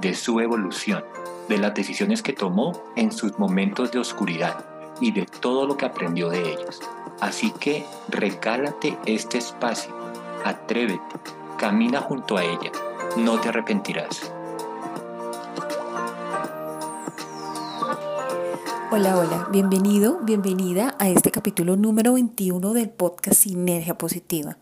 de su evolución, de las decisiones que tomó en sus momentos de oscuridad y de todo lo que aprendió de ellos. Así que regálate este espacio, atrévete, camina junto a ella, no te arrepentirás. Hola, hola, bienvenido, bienvenida a este capítulo número 21 del podcast Sinergia Positiva.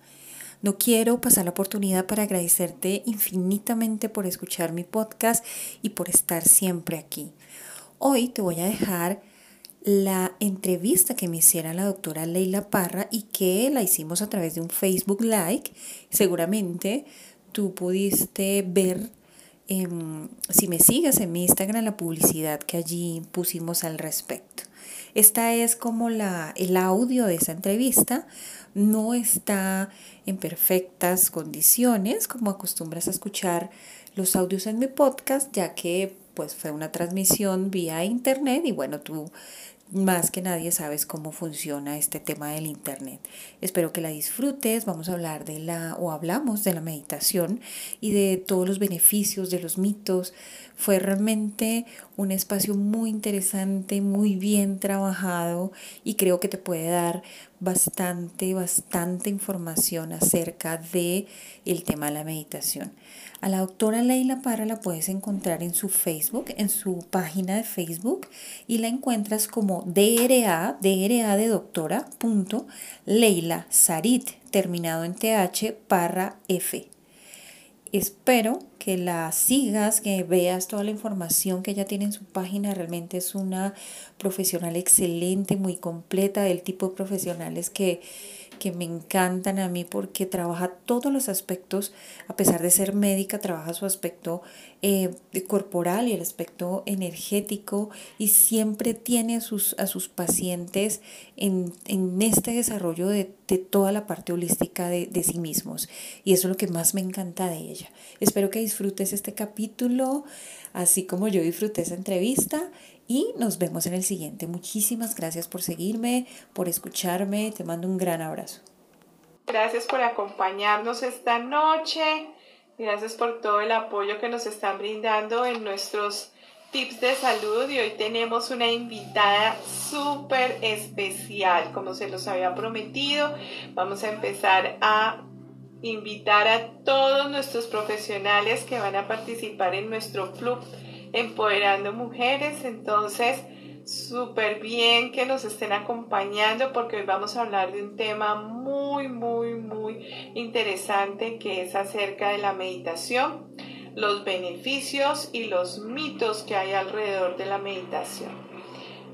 No quiero pasar la oportunidad para agradecerte infinitamente por escuchar mi podcast y por estar siempre aquí. Hoy te voy a dejar la entrevista que me hiciera la doctora Leila Parra y que la hicimos a través de un Facebook Like. Seguramente tú pudiste ver, em, si me sigues en mi Instagram, la publicidad que allí pusimos al respecto. Esta es como la, el audio de esa entrevista. No está en perfectas condiciones, como acostumbras a escuchar los audios en mi podcast, ya que pues fue una transmisión vía internet y bueno, tú más que nadie sabes cómo funciona este tema del internet. Espero que la disfrutes. Vamos a hablar de la o hablamos de la meditación y de todos los beneficios, de los mitos. Fue realmente un espacio muy interesante, muy bien trabajado y creo que te puede dar bastante bastante información acerca de el tema de la meditación. A la doctora Leila Parra la puedes encontrar en su Facebook, en su página de Facebook y la encuentras como DRA, DRA de doctora, punto, Leila Sarit, terminado en TH, Parra F. Espero que la sigas, que veas toda la información que ella tiene en su página. Realmente es una profesional excelente, muy completa, del tipo de profesionales que que me encantan a mí porque trabaja todos los aspectos, a pesar de ser médica, trabaja su aspecto eh, corporal y el aspecto energético y siempre tiene a sus, a sus pacientes en, este desarrollo de, toda la parte holística de, de sí mismos. Y eso es lo que más me encanta de ella. Espero que disfrutes este capítulo, así como yo disfruté esa entrevista y nos vemos en el siguiente. Muchísimas gracias por seguirme, por escucharme. Te mando un gran abrazo. Gracias por acompañarnos esta noche. Gracias por todo el apoyo que nos están brindando en nuestros tips de salud y hoy tenemos una invitada súper especial, como se los había prometido. Vamos a empezar a invitar a todos nuestros profesionales que van a participar en nuestro club Empoderando Mujeres. Entonces, súper bien que nos estén acompañando porque hoy vamos a hablar de un tema muy, muy, muy interesante que es acerca de la meditación, los beneficios y los mitos que hay alrededor de la meditación.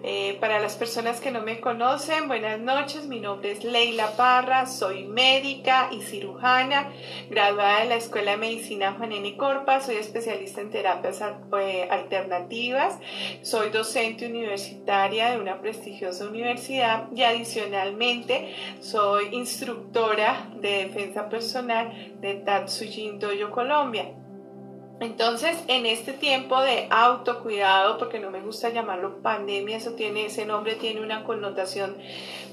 Eh, para las personas que no me conocen, buenas noches, mi nombre es Leila Parra, soy médica y cirujana, graduada de la Escuela de Medicina Juan N. Corpa, soy especialista en terapias eh, alternativas, soy docente universitaria de una prestigiosa universidad y adicionalmente soy instructora de defensa personal de Tatsujin Doyo Colombia. Entonces, en este tiempo de autocuidado, porque no me gusta llamarlo pandemia, eso tiene, ese nombre tiene una connotación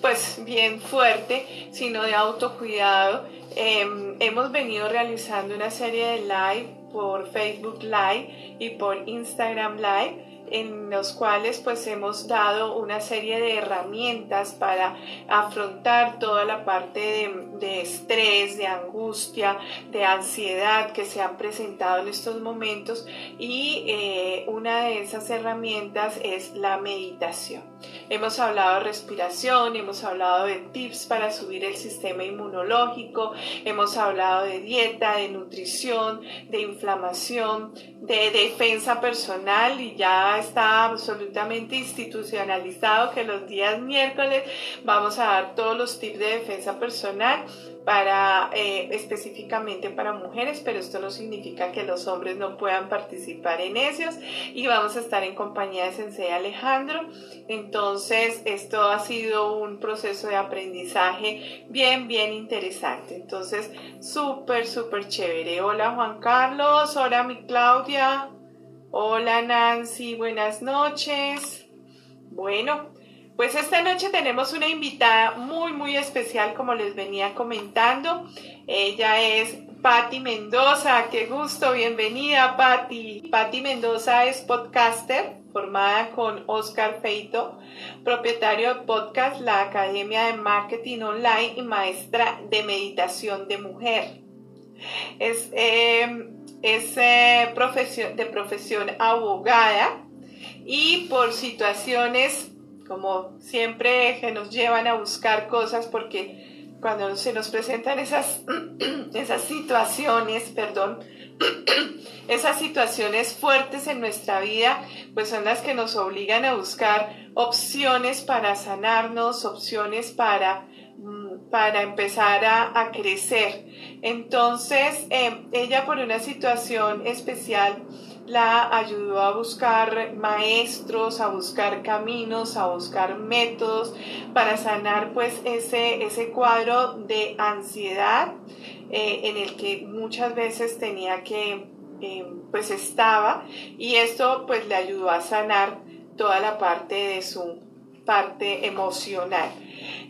pues bien fuerte, sino de autocuidado, em, hemos venido realizando una serie de live por Facebook Live y por Instagram Live en los cuales pues hemos dado una serie de herramientas para afrontar toda la parte de, estrés, de angustia, de ansiedad que se han presentado en estos momentos y eh, una de esas herramientas es la meditación. Hemos hablado de respiración, hemos hablado de tips para subir el sistema inmunológico, hemos hablado de dieta, de nutrición, de inflamación, de defensa personal y ya está absolutamente institucionalizado que los días miércoles vamos a dar todos los tips de defensa personal para eh, específicamente para mujeres, pero esto no significa que los hombres no puedan participar en ellos y vamos a estar en compañía de Sensei Alejandro. Entonces, esto ha sido un proceso de aprendizaje bien, bien interesante. Entonces, súper, súper chévere. Hola Juan Carlos, hola mi Claudia, hola Nancy, buenas noches. Bueno, pues esta noche tenemos una invitada muy, muy especial, como les venía comentando. Ella es Patti Mendoza. Qué gusto, bienvenida Patti. Patti Mendoza es podcaster, formada con Oscar Feito, propietario de podcast La Academia de Marketing Online y maestra de meditación de mujer. Es, em, es eh, profesión, de profesión abogada y por situaciones como siempre que nos llevan a buscar cosas porque cuando se nos presentan esas, esas situaciones, perdón, esas situaciones fuertes en nuestra vida, pues son las que nos obligan a buscar opciones para sanarnos, opciones para, mm, para empezar a, crecer. Entonces, eh, ella por una situación especial, la ayudó a buscar maestros, a buscar caminos, a buscar métodos para sanar pues ese, ese cuadro de ansiedad eh, en el que muchas veces tenía que, eh, pues estaba y esto pues le ayudó a sanar toda la parte de su parte emocional.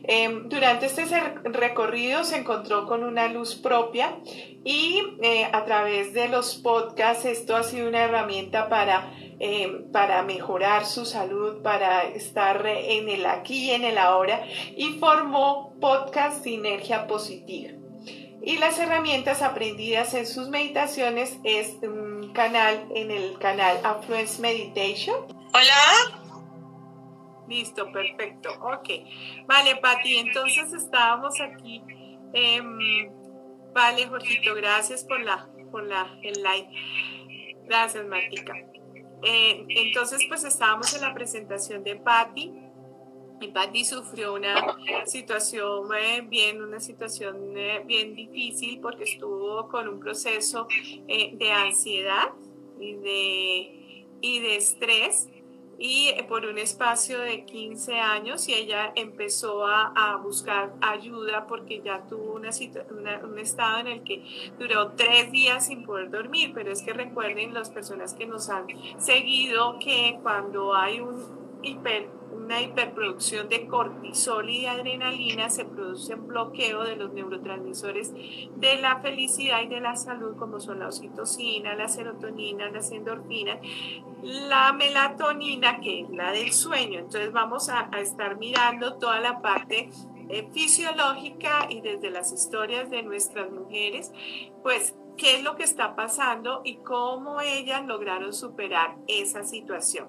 Em, durante este recorrido se encontró con una luz propia y eh, a través de los podcasts esto ha sido una herramienta para, em, para mejorar su salud, para estar en el aquí y en el ahora y formó Podcast Sinergia Positiva. Y las herramientas aprendidas en sus meditaciones es un canal en el canal Affluence Meditation. Hola. Listo, perfecto. Ok. Vale, Pati, entonces estábamos aquí. Em, vale, Jorgito, gracias por la, por la, el like. Gracias, Martica. Eh, entonces, pues estábamos en la presentación de Patti. Y Patti sufrió una situación eh, bien, una situación eh, bien difícil porque estuvo con un proceso de ansiedad y de, y de estrés y por un espacio de 15 años y ella empezó a, buscar ayuda porque ya tuvo una, un estado en el que duró tres días sin poder dormir, pero es que recuerden las personas que nos han seguido que cuando hay un hiper una hiperproducción de cortisol y de adrenalina, se produce un bloqueo de los neurotransmisores de la felicidad y de la salud, como son la oxitocina, la serotonina, las endorfinas, la melatonina, que es la del sueño. Entonces vamos a, estar mirando toda la parte eh, fisiológica y desde las historias de nuestras mujeres, pues qué es lo que está pasando y cómo ellas lograron superar esa situación.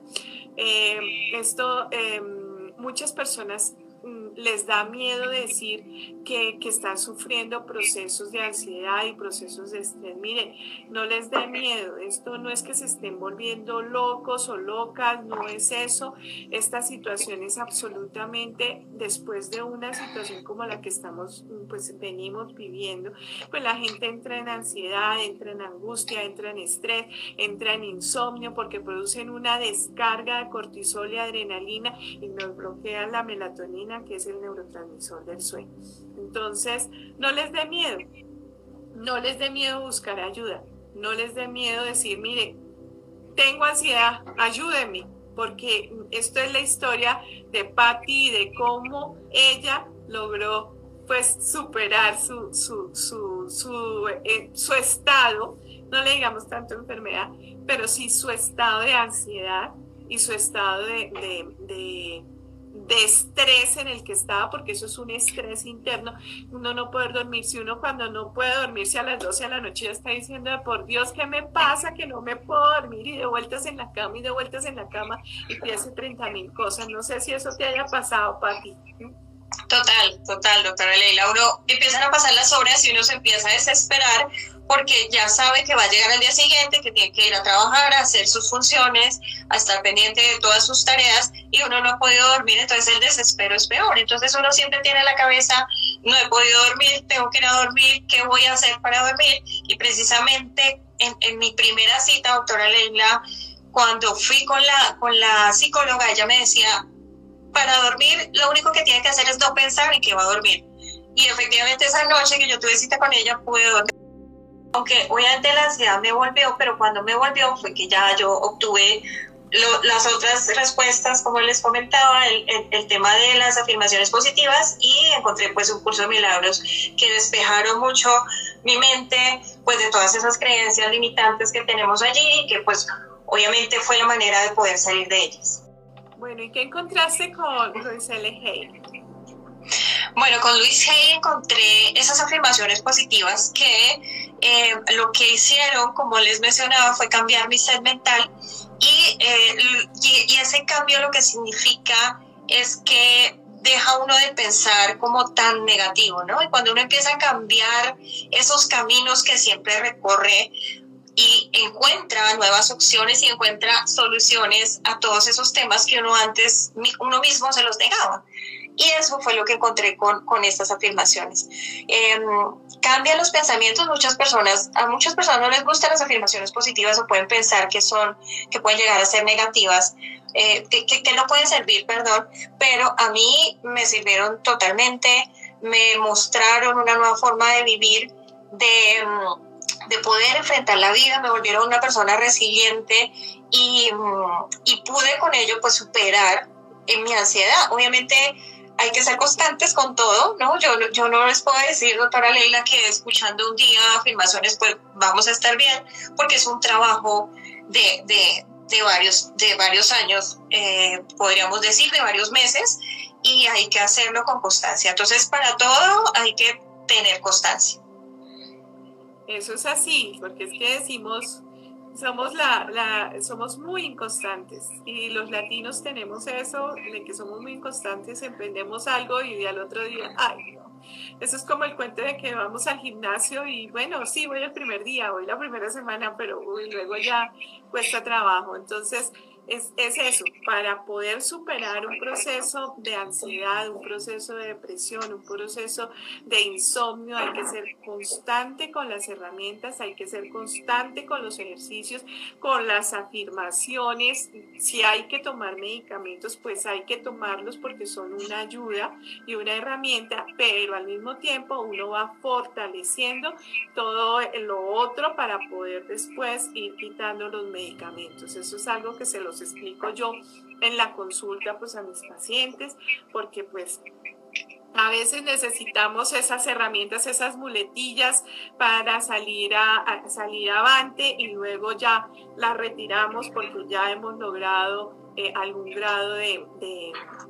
Eh, esto, em, muchas personas les da miedo decir que, que, están sufriendo procesos de ansiedad y procesos de estrés. Miren, no les dé miedo. Esto no es que se estén volviendo locos o locas, no es eso. Esta situación es absolutamente después de una situación como la que estamos, pues venimos viviendo, pues la gente entra en ansiedad, entra en angustia, entra en estrés, entra en insomnio porque producen una descarga de cortisol y adrenalina y nos bloquean la melatonina que el neurotransmisor del sueño. Entonces, no les dé miedo, no les dé miedo buscar ayuda, no les dé miedo decir, mire, tengo ansiedad, ayúdenme, porque esto es la historia de Patty de cómo ella logró pues superar su, su, su, su, eh, su estado, no le digamos tanto enfermedad, pero sí su estado de ansiedad y su estado de estrés en el que estaba, porque eso es un estrés interno, uno no puede dormir, si uno cuando no puede dormirse a las 12 de la noche ya está diciendo, por Dios, ¿qué me pasa? Que no me puedo dormir y de vueltas en la cama y de vueltas en la cama y te hace 30 mil cosas. No sé si eso te haya pasado, Pati. Total, total, doctora Leila. Uno empiezan a pasar las horas y uno se empieza a desesperar porque ya sabe que va a llegar al día siguiente, que tiene que ir a trabajar, a hacer sus funciones, a estar pendiente de todas sus tareas y uno no ha podido dormir, entonces el desespero es peor. Entonces uno siempre tiene en la cabeza, no he podido dormir, tengo que ir a dormir, ¿qué voy a hacer para dormir? Y precisamente en, en mi primera cita, doctora Leila, cuando fui con la, con la psicóloga, ella me decía, para dormir lo único que tiene que hacer es no pensar en que va a dormir. Y efectivamente esa noche que yo tuve cita con ella pude dormir. Aunque obviamente la ansiedad me volvió, pero cuando me volvió fue que ya yo obtuve las otras respuestas, como les comentaba, el, el, tema de las afirmaciones positivas y encontré pues un curso de milagros que despejaron mucho mi mente pues de todas esas creencias limitantes que tenemos allí y que pues obviamente fue la manera de poder salir de ellas. Bueno, ¿y qué encontraste con Luis L. Hay? Bueno, con Luis Hay encontré esas afirmaciones positivas que eh, lo que hicieron, como les mencionaba, fue cambiar mi sed mental eh, y, y, ese cambio lo que significa es que deja uno de pensar como tan negativo, ¿no? Y cuando uno empieza a cambiar esos caminos que siempre recorre, y encuentra nuevas opciones y encuentra soluciones a todos esos temas que uno antes, uno mismo se los negaba. Y eso fue lo que encontré con, con estas afirmaciones. Eh, cambian los pensamientos, muchas personas, a muchas personas no les gustan las afirmaciones positivas o pueden pensar que son, que pueden llegar a ser negativas, eh, que, que, que no pueden servir, perdón, pero a mí me sirvieron totalmente, me mostraron una nueva forma de vivir, de de poder enfrentar la vida, me volvieron una persona resiliente y, mm, y pude con ello pues superar en mi ansiedad. Obviamente hay que ser constantes con todo, ¿no? Yo, yo no les puedo decir, doctora Leila, que escuchando un día afirmaciones pues vamos a estar bien, porque es un trabajo de, de, de varios, de varios años, eh, podríamos decir, de varios meses, y hay que hacerlo con constancia. Entonces, para todo hay que tener constancia. Eso es así, porque es que decimos, somos, la, la, somos muy inconstantes y los latinos tenemos eso de que somos muy inconstantes, emprendemos algo y al otro día, ay. Eso es como el cuento de que vamos al gimnasio y bueno, sí, voy el primer día, voy la primera semana, pero luego ya cuesta trabajo. Entonces, es, eso, para poder superar un proceso de ansiedad, un proceso de depresión, un proceso de insomnio, hay que ser constante con las herramientas, hay que ser constante con los ejercicios, con las afirmaciones. Si hay que tomar medicamentos, pues hay que tomarlos porque son una ayuda y una herramienta, pero al mismo tiempo uno va fortaleciendo todo lo otro para poder después ir quitando los medicamentos. Eso es algo que se los explico yo en la consulta pues a mis pacientes, porque pues a veces necesitamos esas herramientas, esas muletillas para salir a, salir avante y luego ya las retiramos porque ya hemos logrado eh, algún grado de,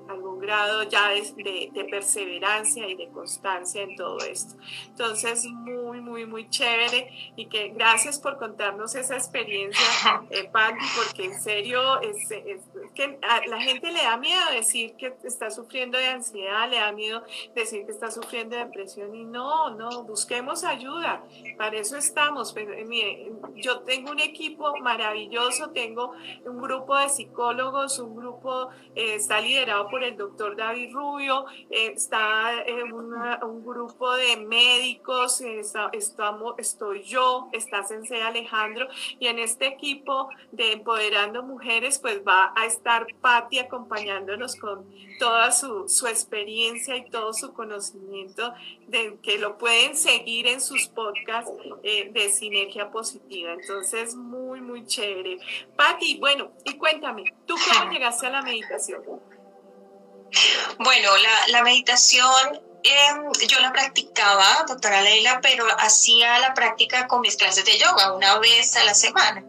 algún grado ya de, de, perseverancia y de constancia en todo esto. Entonces, muy, muy, muy chévere y que gracias por contarnos esa experiencia, eh, porque en serio es, que a la gente le da miedo decir que está sufriendo de ansiedad, le da miedo decir que está sufriendo de depresión y no, no, busquemos ayuda, para eso estamos. Pero, mire, yo tengo un equipo maravilloso, tengo un grupo de psicólogos, un grupo eh, está liderado por el doctor David Rubio, eh, está eh, un grupo de médicos, estamos, estoy yo, está Sensei Alejandro, y en este equipo de Empoderando Mujeres, pues va a estar Patti acompañándonos con toda su, su experiencia y todo su conocimiento, de, que lo pueden seguir en sus podcasts de Sinergia Positiva. Entonces, muy, muy chévere. Patti, bueno, y cuéntame, ¿tú cómo llegaste a la meditación? Bueno, la, la meditación em, yo la practicaba, doctora Leila, pero hacía la práctica con mis clases de yoga una vez a la semana.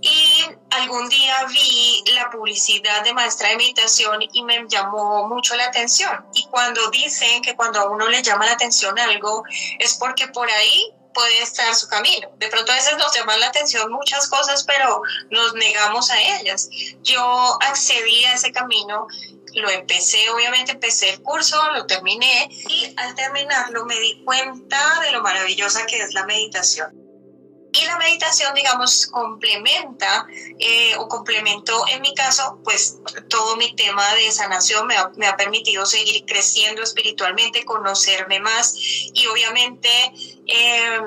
y algún día vi la publicidad de maestra de meditación y me llamó mucho la atención. Y cuando dicen que cuando a uno le llama la atención algo es porque por ahí puede estar su camino. De pronto a veces nos llaman la atención muchas cosas, pero nos negamos a ellas. Yo accedí a ese camino, lo empecé, obviamente empecé el curso, lo terminé y al terminarlo me di cuenta de lo maravillosa que es la meditación y la meditación, digamos, complementa eh, o complementó en mi caso, pues todo mi tema de sanación me ha, me ha, permitido seguir creciendo espiritualmente, conocerme más y obviamente eh,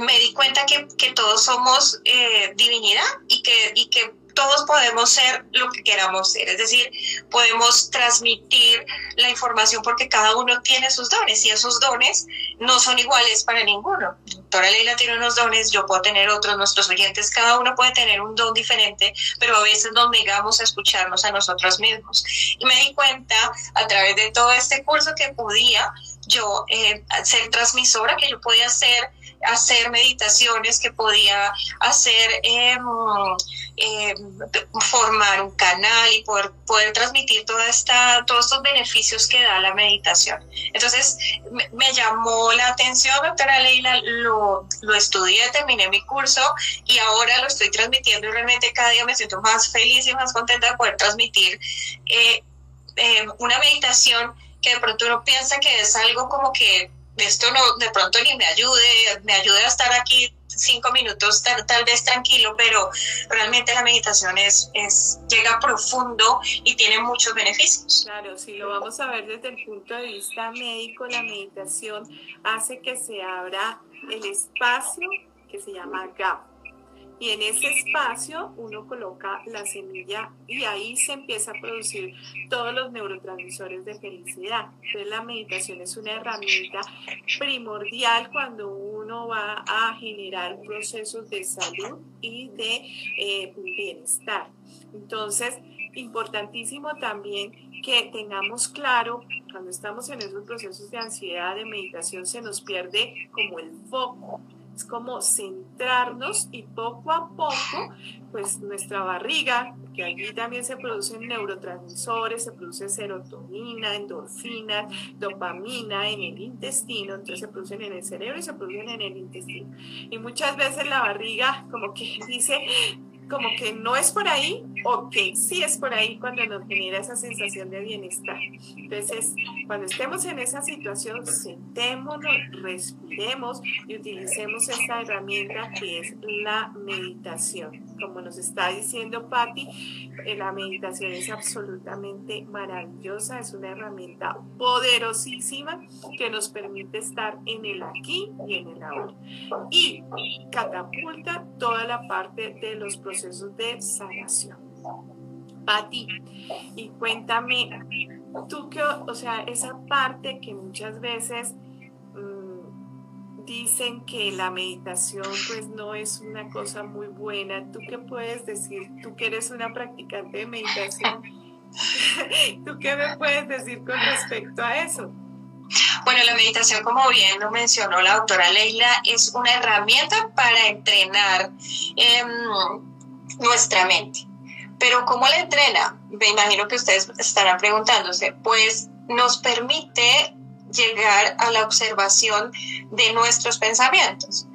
me di cuenta que, que todos somos eh, divinidad y que, y que todos podemos ser lo que queramos ser, es decir, podemos transmitir la información porque cada uno tiene sus dones y esos dones no son iguales para ninguno. Doctora Leila tiene unos dones, yo puedo tener otros, nuestros oyentes, cada uno puede tener un don diferente, pero a veces nos negamos a escucharnos a nosotros mismos. Y me di cuenta a través de todo este curso que podía yo eh, ser transmisora, que yo podía ser hacer meditaciones, que podía hacer, em, em, formar un canal y poder, poder transmitir toda esta, todos estos beneficios que da la meditación. Entonces, me, llamó la atención, doctora Leila, lo, lo estudié, terminé mi curso y ahora lo estoy transmitiendo y realmente cada día me siento más feliz y más contenta de poder transmitir eh, em, una meditación que de pronto uno piensa que es algo como que esto no, de pronto ni me ayude, me ayude a estar aquí cinco minutos tal, vez tranquilo, pero realmente la meditación es, es, llega profundo y tiene muchos beneficios. Claro, si lo vamos a ver desde el punto de vista médico, la meditación hace que se abra el espacio que se llama gap y en ese espacio uno coloca la semilla y ahí se empieza a producir todos los neurotransmisores de felicidad. Entonces la meditación es una herramienta primordial cuando uno va a generar procesos de salud y de eh, bienestar. Entonces, importantísimo también que tengamos claro, cuando estamos en esos procesos de ansiedad, de meditación, se nos pierde como el foco es como centrarnos y poco a poco, pues nuestra barriga, que allí también se producen neurotransmisores, se produce serotonina, endorfina, dopamina en el intestino, entonces se producen en el cerebro y se producen en el intestino. Y muchas veces la barriga como que dice, como que no es por ahí o que sí es por ahí cuando nos genera esa sensación de bienestar. Entonces, cuando estemos en esa situación, sentémonos, respiremos y utilicemos esta herramienta que es la meditación. Como nos está diciendo Patti, eh, la meditación es absolutamente maravillosa, es una herramienta poderosísima que nos permite estar en el aquí y en el ahora. Y catapulta toda la parte de los procesos de sanación. Pati, y cuéntame, tú que, o sea, esa parte que muchas veces mm, dicen que la meditación pues no es una cosa muy buena, ¿tú qué puedes decir? Tú que eres una practicante de meditación, ¿tú qué me puedes decir con respecto a eso? Bueno, la meditación, como bien lo mencionó la doctora Leila, es una herramienta para entrenar. Eh, nuestra mente. Pero ¿cómo la entrena? Me imagino que ustedes estarán preguntándose, pues nos permite llegar a la observación de nuestros pensamientos.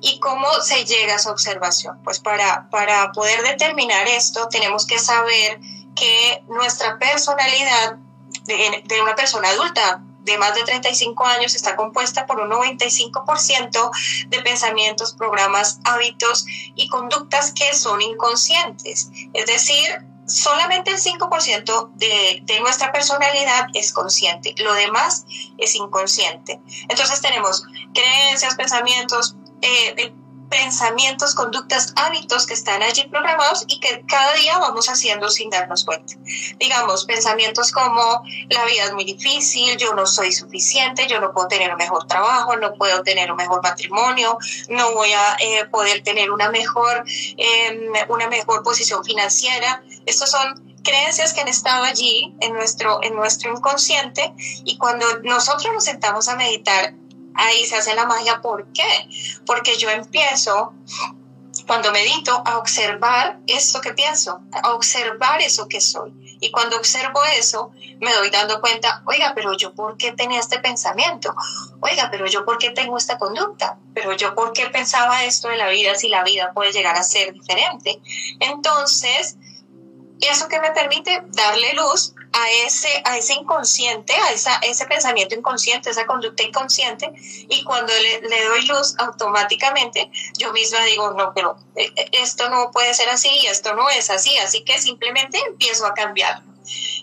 ¿Y cómo se llega a esa observación? Pues para, para poder determinar esto tenemos que saber que nuestra personalidad de, de una persona adulta de más de 35 años está compuesta por un 95% de pensamientos, programas, hábitos y conductas que son inconscientes. Es decir, solamente el 5% de, de, nuestra personalidad es consciente, lo demás es inconsciente. Entonces tenemos creencias, pensamientos, eh, pensamientos, conductas, hábitos que están allí programados y que cada día vamos haciendo sin darnos cuenta. Digamos, pensamientos como la vida es muy difícil, yo no soy suficiente, yo no puedo tener un mejor trabajo, no puedo tener un mejor matrimonio, no voy a eh, poder tener una mejor, em, una mejor posición financiera. Estos son creencias que han estado allí en nuestro, en nuestro inconsciente y cuando nosotros nos sentamos a meditar ahí se hace la magia. ¿Por qué? Porque yo empiezo cuando medito, a observar esto que pienso, a observar eso que soy. Y cuando observo eso, me doy dando cuenta, oiga, pero yo por qué tenía este pensamiento, oiga, pero yo por qué tengo esta conducta, pero yo por qué pensaba esto de la vida si la vida puede llegar a ser diferente. Entonces, eso que me permite darle luz a ese, a ese inconsciente, a esa, ese pensamiento inconsciente, esa conducta inconsciente, y cuando le, le, doy luz automáticamente, yo misma digo, no, pero eh, eh, esto no puede ser así, esto no es así, así que simplemente empiezo a cambiarlo.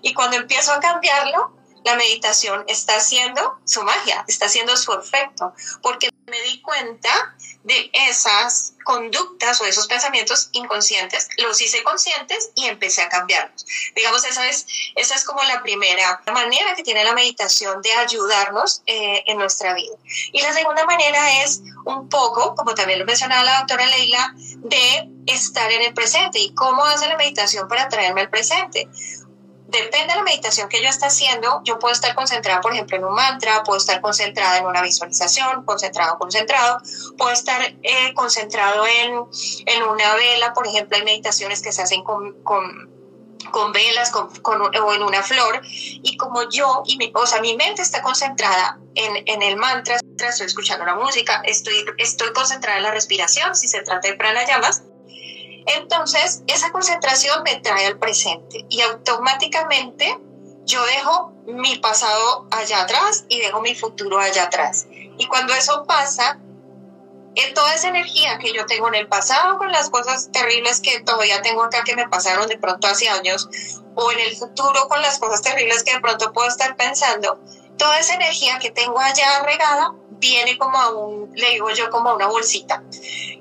Y cuando empiezo a cambiarlo, la meditación está haciendo su magia, está haciendo su efecto, porque me di cuenta de esas conductas o esos pensamientos inconscientes, los hice conscientes y empecé a cambiarlos. Digamos, esa es, esa es como la primera manera que tiene la meditación de ayudarnos eh, en nuestra vida. Y la segunda manera es un poco, como también lo mencionaba la doctora Leila, de estar en el presente. ¿Y cómo hace la meditación para traerme al presente? Depende de la meditación que yo esté haciendo, yo puedo estar concentrada, por ejemplo, en un mantra, puedo estar concentrada en una visualización, concentrado, concentrado, puedo estar eh, concentrado en, en, una vela, por ejemplo, hay meditaciones que se hacen con, con, con velas con, o en una flor, y como yo, y mi, o sea, mi mente está concentrada en, en el mantra, estoy escuchando la música, estoy, estoy concentrada en la respiración, si se trata de pranayamas, entonces, esa concentración me trae al presente y automáticamente yo dejo mi pasado allá atrás y dejo mi futuro allá atrás. Y cuando eso pasa, en toda esa energía que yo tengo en el pasado, con las cosas terribles que todavía tengo acá que me pasaron de pronto hace años, o en el futuro con las cosas terribles que de pronto puedo estar pensando, toda esa energía que tengo allá regada viene como a un, le digo yo, como a una bolsita.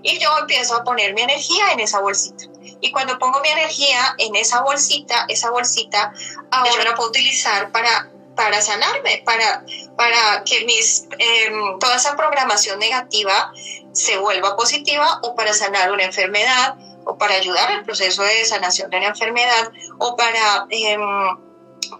Y yo empiezo a poner mi energía en esa bolsita. Y cuando pongo mi energía en esa bolsita, esa bolsita ahora la puedo utilizar para, para sanarme, para, para que mis, em, toda esa programación negativa se vuelva positiva o para sanar una enfermedad o para ayudar al proceso de sanación de la enfermedad o para... Em,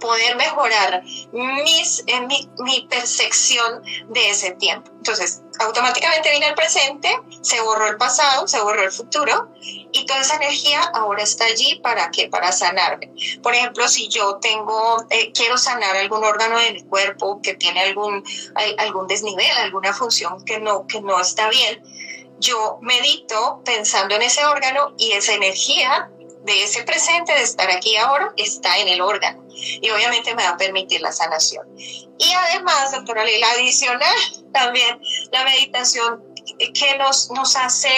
poder mejorar mis, eh, mi, mi, percepción de ese tiempo. Entonces, automáticamente viene el presente, se borró el pasado, se borró el futuro y toda esa energía ahora está allí para qué? Para sanarme. Por ejemplo, si yo tengo, eh, quiero sanar algún órgano de mi cuerpo que tiene algún, algún desnivel, alguna función que no, que no está bien, yo medito pensando en ese órgano y esa energía de ese presente, de estar aquí ahora, está en el órgano. Y obviamente me va a permitir la sanación. Y además, doctora Leila, adicional también la meditación que nos, nos hace,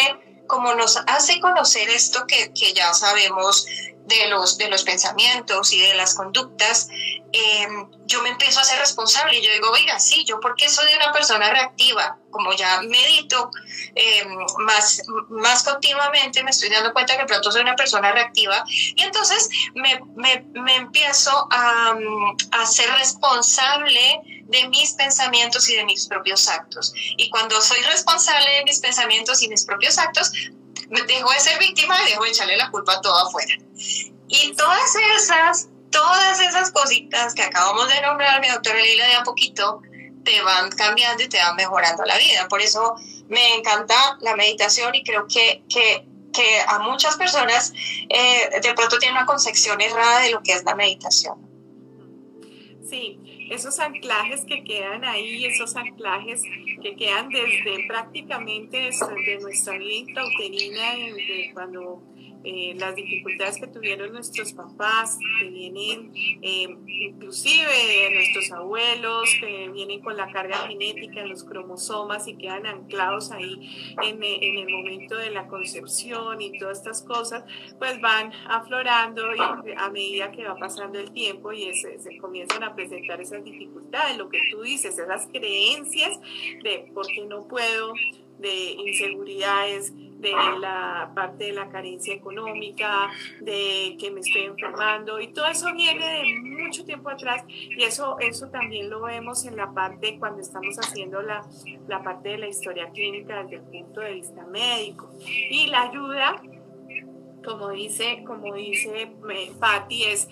como nos hace conocer esto que, que ya sabemos de los, de los pensamientos y de las conductas, em, yo me empiezo a ser responsable y yo digo, oiga, sí, yo porque soy una persona reactiva, como ya medito em, más, más continuamente, me estoy dando cuenta que pronto soy una persona reactiva y entonces me, me, me empiezo a, a ser responsable de mis pensamientos y de mis propios actos. Y cuando soy responsable de mis pensamientos y mis propios actos, me dejo de ser víctima y dejo de echarle la culpa a todo afuera. Y todas esas, todas esas cositas que acabamos de nombrar, mi doctora Lila, de a poquito, te van cambiando y te van mejorando la vida. Por eso me encanta la meditación y creo que, que, que a muchas personas eh, de pronto tienen una concepción errada de lo que es la meditación. Sí, esos anclajes que quedan ahí, esos anclajes que quedan desde prácticamente desde nuestra vida intrauterina, cuando eh, las dificultades que tuvieron nuestros papás, que vienen eh, inclusive de nuestros abuelos, que vienen con la carga genética en los cromosomas y quedan anclados ahí en, en, el momento de la concepción y todas estas cosas, pues van aflorando y a medida que va pasando el tiempo y se, se comienzan a presentar esas dificultades, lo que tú dices, esas creencias de por qué no puedo, de inseguridades, de la parte de la carencia económica, de que me estoy enfermando y todo eso viene de mucho tiempo atrás y eso, eso también lo vemos en la parte cuando estamos haciendo la, la parte de la historia clínica desde el punto de vista médico y la ayuda como dice, como dice Patti, es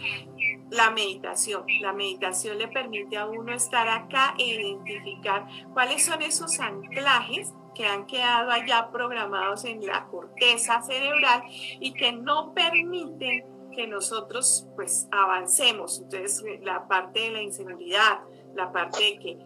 la meditación. La meditación le permite a uno estar acá e identificar cuáles son esos anclajes que han quedado allá programados en la corteza cerebral y que no permiten que nosotros pues avancemos. Entonces la parte de la inseguridad, la parte de que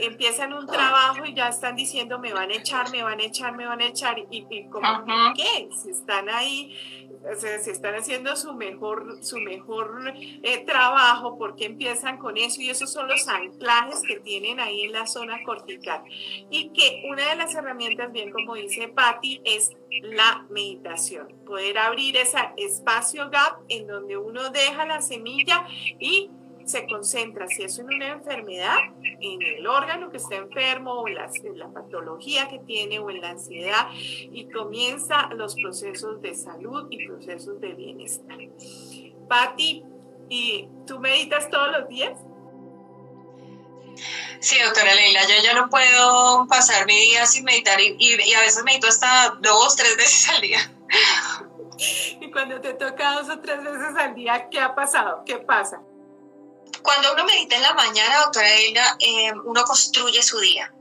empiezan un trabajo y ya están diciendo me van a echar, me van a echar, me van a echar y, y como qué, si están ahí o sea, si están haciendo su mejor, su mejor eh, trabajo, porque empiezan con eso y esos son los anclajes que tienen ahí en la zona cortical. Y que una de las herramientas, bien como dice Patti, es la meditación, poder abrir ese espacio gap en donde uno deja la semilla y se concentra, si es una enfermedad, en el órgano que está enfermo o en la, la, patología que tiene o en la ansiedad y comienza los procesos de salud y procesos de bienestar. Patti, ¿y tú meditas todos los días? Sí, doctora Leila, yo ya no puedo pasar mi día sin meditar y, y a veces medito hasta dos, tres veces al día. Y cuando te toca dos o tres veces al día, ¿qué ha pasado? ¿Qué pasa? Cuando uno medita en la mañana, doctora Elena, eh, uno construye su día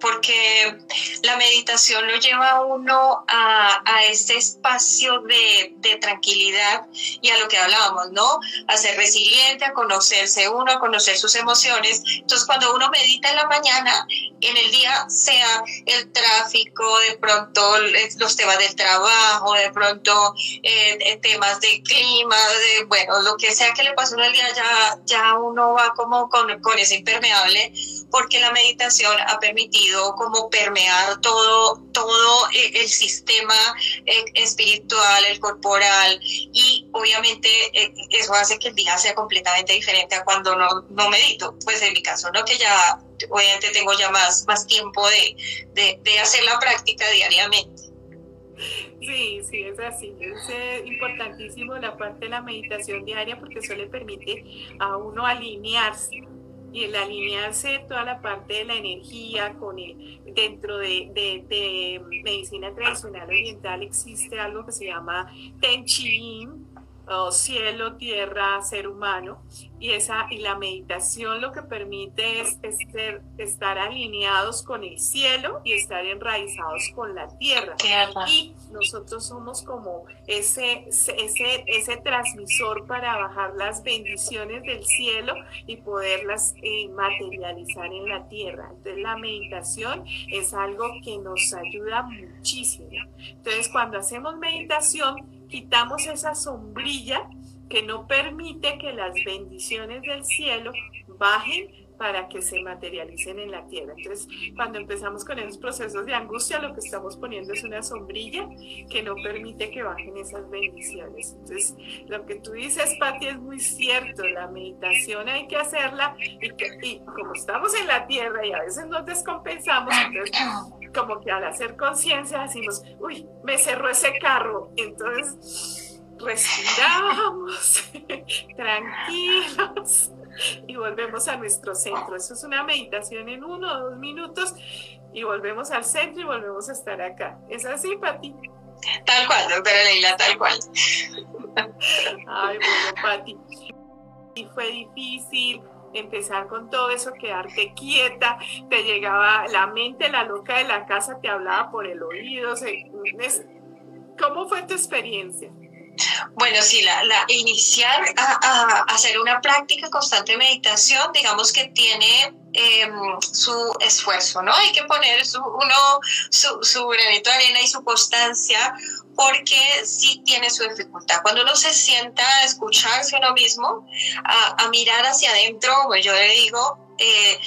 porque la meditación lo lleva a uno a, a este espacio de, de, tranquilidad y a lo que hablábamos, ¿no? A ser resiliente, a conocerse uno, a conocer sus emociones. Entonces, cuando uno medita en la mañana, en el día, sea el tráfico, de pronto los temas del trabajo, de pronto eh, temas de clima, de, bueno, lo que sea que le pase en el día, ya, ya uno va como con, con ese impermeable, porque la meditación ha permitido como permear todo, todo eh, el sistema eh, espiritual, el corporal y obviamente eh, eso hace que el día sea completamente diferente a cuando no, no medito. Pues en mi caso, ¿no? Que ya obviamente tengo ya más, más tiempo de, de, de hacer la práctica diariamente. Sí, sí, es así. Es importantísimo la parte de la meditación diaria porque eso le permite a uno alinearse y el alinearse toda la parte de la energía con el, dentro de, de, medicina tradicional oriental existe algo que se llama Ten o cielo, tierra, ser humano, y, esa, y la meditación lo que permite es, estar alineados con el cielo y estar enraizados con la tierra. Y nosotros somos como ese, ese, ese transmisor para bajar las bendiciones del cielo y poderlas eh, materializar en la tierra. Entonces la meditación es algo que nos ayuda muchísimo. Entonces cuando hacemos meditación, quitamos esa sombrilla que no permite que las bendiciones del cielo bajen para que se materialicen en la tierra. Entonces, cuando empezamos con esos procesos de angustia, lo que estamos poniendo es una sombrilla que no permite que bajen esas bendiciones. Entonces, lo que tú dices, Pati, es muy cierto. La meditación hay que hacerla y, como estamos en la tierra y a veces nos descompensamos, entonces como que al hacer conciencia decimos, uy, me cerró ese carro. Entonces, respiramos, tranquilos y volvemos a nuestro centro. Eso es una meditación en uno o dos minutos y volvemos al centro y volvemos a estar acá. ¿Es así, Pati? Tal cual, doctora Leila, tal cual. Ay, bueno, Pati. Y fue difícil empezar con todo eso, quedarte quieta, te llegaba la mente, la loca de la casa te hablaba por el oído. ¿Cómo fue tu experiencia? Bueno, sí, la, la iniciar a, hacer una práctica constante de meditación, digamos que tiene em, su esfuerzo, ¿no? Hay que poner su, uno su, su granito de arena y su constancia porque sí tiene su dificultad. Cuando uno se sienta a escucharse a uno mismo, a, a mirar hacia adentro, pues yo le digo, eh,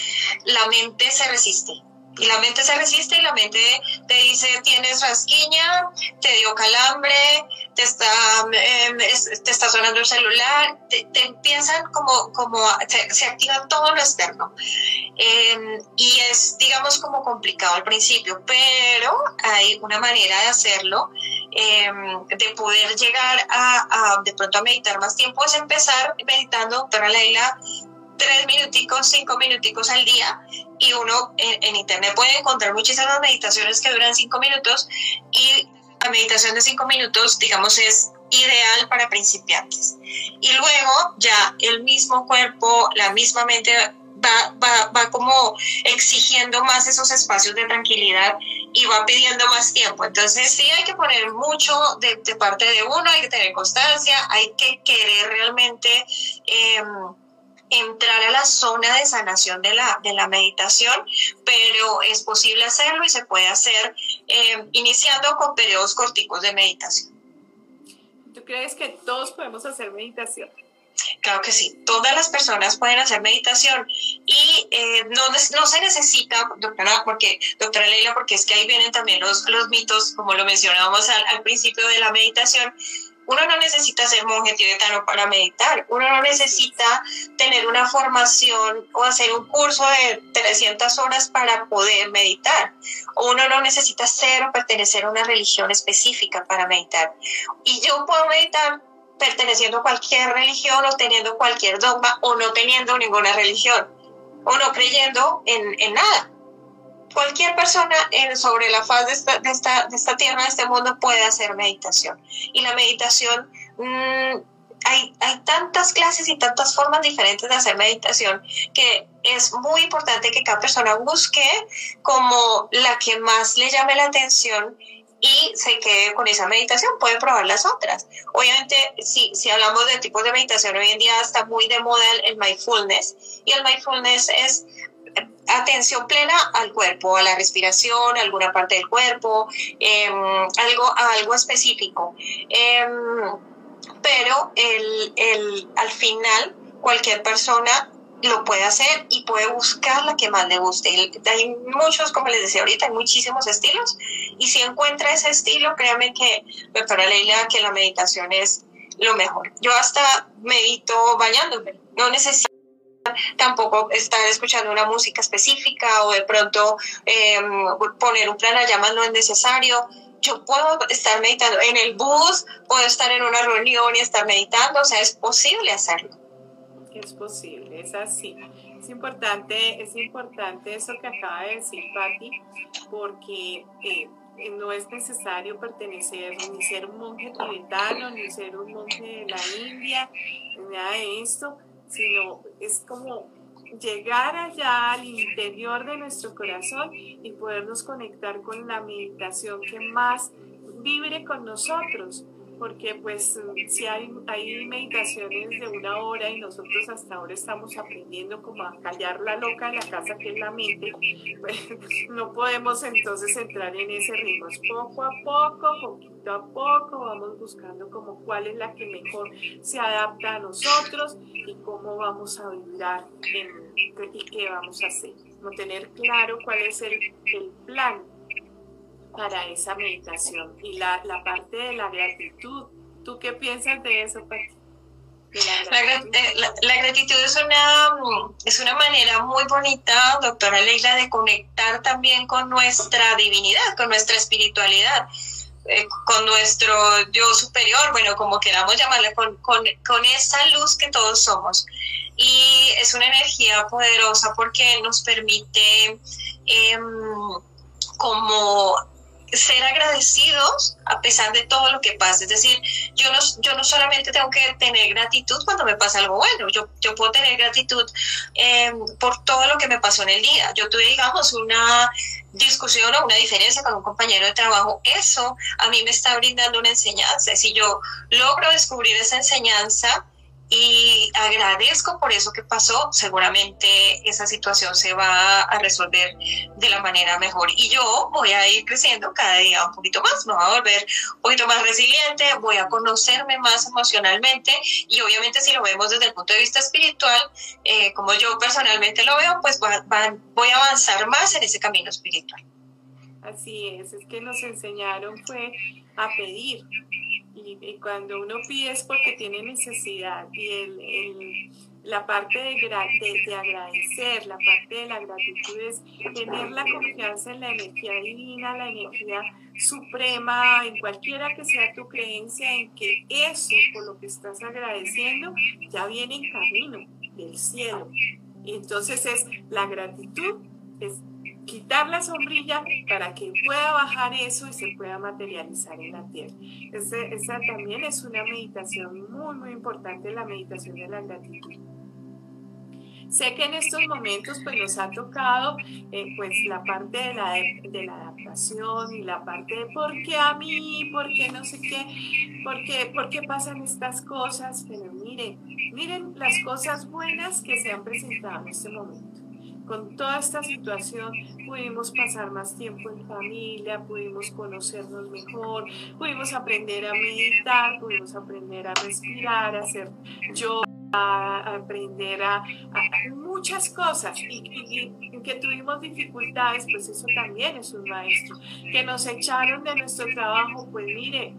la mente se resiste y la mente se resiste y la mente te dice, tienes rasquiña, te dio calambre, te está, em, te está sonando el celular, te, empiezan como, como se, activa todo lo externo. Em, y es, digamos, como complicado al principio, pero hay una manera de hacerlo, em, de poder llegar a, a, de pronto a meditar más tiempo, es empezar meditando, doctora Leila, tres minuticos, cinco minuticos al día y uno en, internet puede encontrar muchísimas meditaciones que duran cinco minutos y la meditación de cinco minutos, digamos, es ideal para principiantes. Y luego ya el mismo cuerpo, la misma mente va, va, va como exigiendo más esos espacios de tranquilidad y va pidiendo más tiempo. Entonces sí hay que poner mucho de, parte de uno, hay que tener constancia, hay que querer realmente... Eh, entrar a la zona de sanación de la, de la meditación, pero es posible hacerlo y se puede hacer eh, iniciando con periodos corticos de meditación. ¿Tú crees que todos podemos hacer meditación? Claro que sí, todas las personas pueden hacer meditación y eh, no, no, se necesita, doctora, porque, doctora Leila, porque es que ahí vienen también los, los mitos, como lo mencionábamos al, al principio de la meditación, uno no necesita ser monje tibetano para meditar, uno no necesita tener una formación o hacer un curso de 300 horas para poder meditar, uno no necesita ser o pertenecer a una religión específica para meditar. Y yo puedo meditar perteneciendo a cualquier religión o teniendo cualquier dogma o no teniendo ninguna religión o no creyendo en, en nada cualquier persona en, sobre la faz de esta, de, esta, de esta, tierra, de este mundo, puede hacer meditación. Y la meditación, mmm, hay, hay tantas clases y tantas formas diferentes de hacer meditación que es muy importante que cada persona busque como la que más le llame la atención y se quede con esa meditación, puede probar las otras. Obviamente, si, si hablamos de tipos de meditación, hoy en día está muy de moda el mindfulness y el mindfulness es atención plena al cuerpo, a la respiración, a alguna parte del cuerpo, em, algo, algo específico. Em, pero el, el, al final cualquier persona lo puede hacer y puede buscar la que más le guste. Hay muchos, como les decía ahorita, hay muchísimos estilos y si encuentra ese estilo, créanme que, doctora Leila, que la meditación es lo mejor. Yo hasta medito bañándome, no necesito tampoco estar escuchando una música específica o de pronto eh, poner un pranayama no es necesario. Yo puedo estar meditando en el bus, puedo estar en una reunión y estar meditando, o sea, es posible hacerlo. Es posible, es así. Es importante, es importante eso que acaba de decir Patti, porque eh, no es necesario pertenecer ni ser un monje tibetano, ni ser un monje de la India, nada de esto sino es como llegar allá al interior de nuestro corazón y podernos conectar con la meditación que más vibre con nosotros porque pues si hay, hay meditaciones de una hora y nosotros hasta ahora estamos aprendiendo como a callar la loca en la casa que es la mente, pues no podemos entonces entrar en ese ritmo. poco a poco, poquito a poco, vamos buscando como cuál es la que mejor se adapta a nosotros y cómo vamos a vibrar y qué vamos a hacer. No tener claro cuál es el, el plan para esa meditación y la, la parte de la gratitud. ¿Tú qué piensas de eso, Pati? Eh, la, gratitud es una, es una manera muy bonita, doctora Leila, de conectar también con nuestra divinidad, con nuestra espiritualidad, eh, con nuestro yo superior, bueno, como queramos llamarle, con, con, con, esa luz que todos somos. Y es una energía poderosa porque nos permite em, como ser agradecidos a pesar de todo lo que pasa. Es decir, yo no, yo no solamente tengo que tener gratitud cuando me pasa algo bueno, yo, yo puedo tener gratitud em, por todo lo que me pasó en el día. Yo tuve, digamos, una discusión o una diferencia con un compañero de trabajo. Eso a mí me está brindando una enseñanza. Si yo logro descubrir esa enseñanza, y agradezco por eso que pasó. Seguramente esa situación se va a resolver de la manera mejor y yo voy a ir creciendo cada día un poquito más, me voy a volver un poquito más resiliente, voy a conocerme más emocionalmente y obviamente si lo vemos desde el punto de vista espiritual, eh, como yo personalmente lo veo, pues voy a avanzar más en ese camino espiritual. Así es, es que nos enseñaron fue a pedir, y, cuando uno pide es porque tiene necesidad y el, la parte de, de, agradecer, la parte de la gratitud es tener la confianza en la energía divina, la energía suprema, en cualquiera que sea tu creencia, en que eso por lo que estás agradeciendo ya viene en camino del cielo. Y entonces es la gratitud, es quitar la sombrilla para que pueda bajar eso y se pueda materializar en la tierra. esa también es una meditación muy, muy importante, la meditación de la gratitud. Sé que en estos momentos pues nos ha tocado eh, pues la parte de la, de la adaptación y la parte de por qué a mí, por qué no sé qué, por qué, por qué pasan estas cosas, pero miren, miren las cosas buenas que se han presentado en este momento con toda esta situación pudimos pasar más tiempo en familia, pudimos conocernos mejor, pudimos aprender a meditar, pudimos aprender a respirar, a hacer yoga a aprender a, muchas cosas y, que tuvimos dificultades, pues eso también es un maestro. Que nos echaron de nuestro trabajo, pues mire,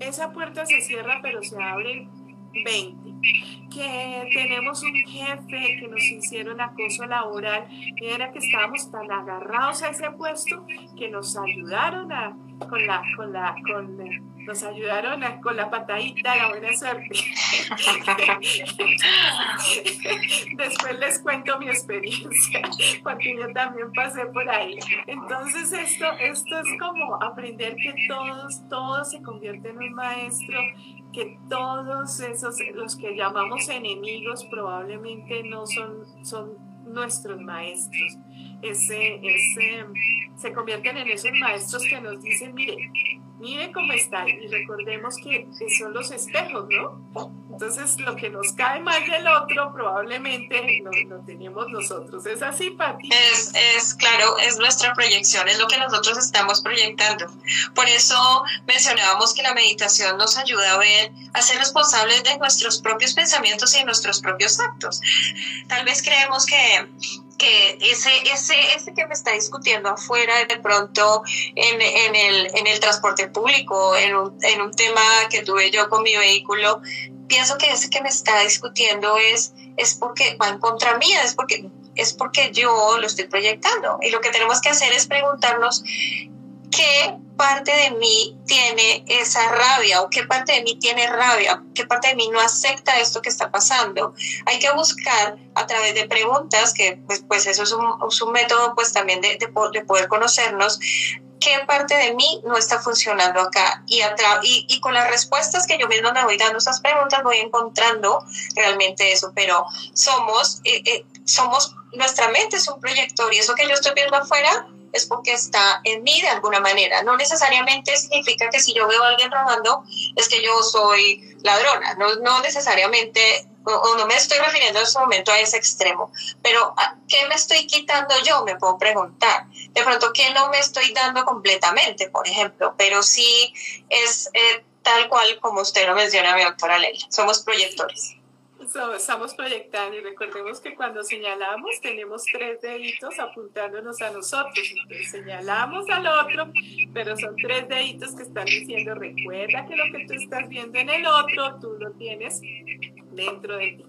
esa puerta se cierra pero se abre 20. Que tenemos un jefe que nos hicieron acoso laboral, era que estábamos tan agarrados a ese puesto que nos ayudaron a, con la, con la, con nos ayudaron con la patadita, la buena suerte. Después les cuento mi experiencia, porque yo también pasé por ahí. Entonces esto, esto es como aprender que todos, todos se convierten en un maestro, que todos esos, los que llamamos enemigos, probablemente no son, son nuestros maestros. Ese, ese, se convierten en esos maestros que nos dicen, mire, mire cómo está y recordemos que, son los espejos, ¿no? Entonces lo que nos cae mal del otro probablemente lo, lo tenemos nosotros. ¿Es así, Pati? Es, es claro, es nuestra proyección, es lo que nosotros estamos proyectando. Por eso mencionábamos que la meditación nos ayuda a ver, a ser responsables de nuestros propios pensamientos y de nuestros propios actos. Tal vez creemos que que ese, ese, ese que me está discutiendo afuera de pronto en, en, el, en el transporte público, en un, en un tema que tuve yo con mi vehículo, pienso que ese que me está discutiendo es, es porque va en contra mía, es porque, es porque yo lo estoy proyectando. Y lo que tenemos que hacer es preguntarnos qué parte de mí tiene esa rabia o qué parte de mí tiene rabia, qué parte de mí no acepta esto que está pasando. Hay que buscar a través de preguntas, que pues, pues eso es un, es un método pues también de, de, poder conocernos, qué parte de mí no está funcionando acá. Y, y, y, con las respuestas que yo mismo me voy dando esas preguntas, voy encontrando realmente eso. Pero somos, eh, eh, somos, nuestra mente es un proyector y eso que yo estoy viendo afuera es porque está en mí de alguna manera. No necesariamente significa que si yo veo a alguien robando es que yo soy ladrona. No, no necesariamente, o, no me estoy refiriendo en este momento a ese extremo. Pero ¿qué me estoy quitando yo? Me puedo preguntar. De pronto, ¿qué no me estoy dando completamente, por ejemplo? Pero sí es eh, tal cual como usted lo menciona, mi doctora Leila. Somos proyectores estamos proyectando y recordemos que cuando señalamos tenemos tres deditos apuntándonos a nosotros. Entonces señalamos al otro, pero son tres deditos que están diciendo, recuerda que lo que tú estás viendo en el otro, tú lo tienes dentro de ti.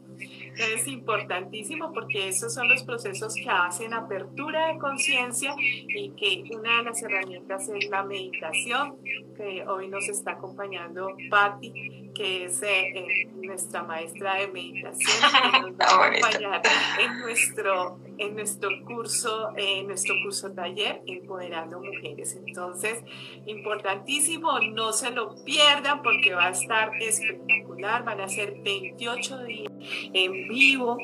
Es importantísimo porque esos son los procesos que hacen apertura de conciencia y que una de las herramientas es la meditación, que hoy nos está acompañando Patti, que es eh, eh, nuestra maestra de meditación, que nos va a acompañar en nuestro, en nuestro curso, en nuestro curso taller Empoderando Mujeres. Entonces, importantísimo, no se lo pierdan porque va a estar espectacular, van a ser 28 días en vivo